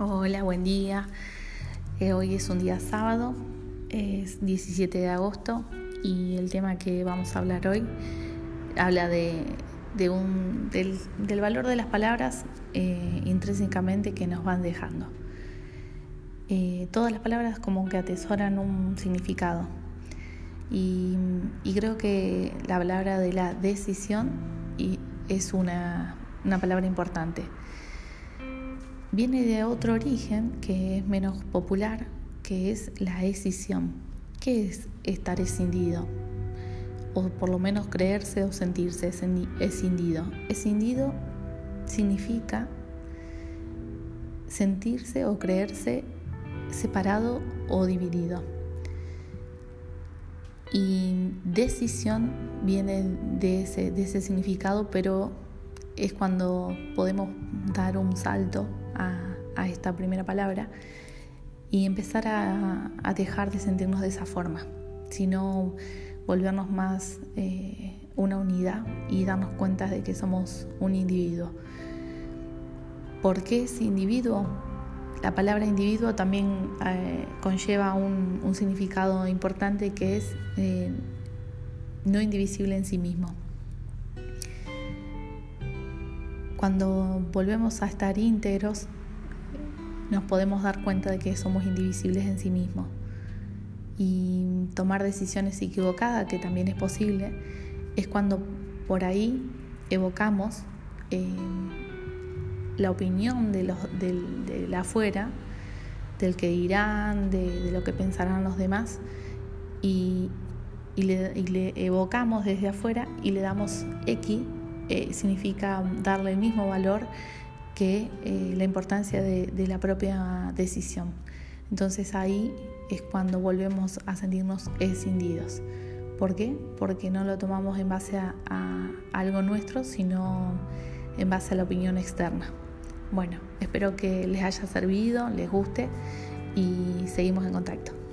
Hola, buen día. Eh, hoy es un día sábado, es 17 de agosto y el tema que vamos a hablar hoy habla de, un, del, valor de las palabras eh, intrínsecamente que nos van dejando. Eh, todas las palabras como que atesoran un significado y, creo que la palabra de la decisión es una palabra importante viene de otro origen que es menos popular, que es la escisión. ¿Qué es estar escindido? O por lo menos creerse o sentirse escindido. Escindido significa sentirse o creerse separado o dividido. Y decisión viene de ese, de ese significado, pero es cuando podemos dar un salto a, esta primera palabra y empezar a, dejar de sentirnos de esa forma, sino volvernos más eh, una unidad y darnos cuenta de que somos un individuo. ¿Por qué ese individuo? La palabra individuo también eh, conlleva un, significado importante que es eh, no indivisible en sí mismo. Cuando volvemos a estar íntegros, nos podemos dar cuenta de que somos indivisibles en sí mismos. Y tomar decisiones equivocadas, que también es posible, es cuando por ahí evocamos eh, la opinión de, los, del, afuera, del que dirán, de, lo que pensarán los demás, y, le, y le evocamos desde afuera y le damos X eh, significa darle el mismo valor que eh, la importancia de, la propia decisión. Entonces ahí es cuando volvemos a sentirnos escindidos. ¿Por qué? Porque no lo tomamos en base a, a algo nuestro, sino en base a la opinión externa. Bueno, espero que les haya servido, les guste y seguimos en contacto.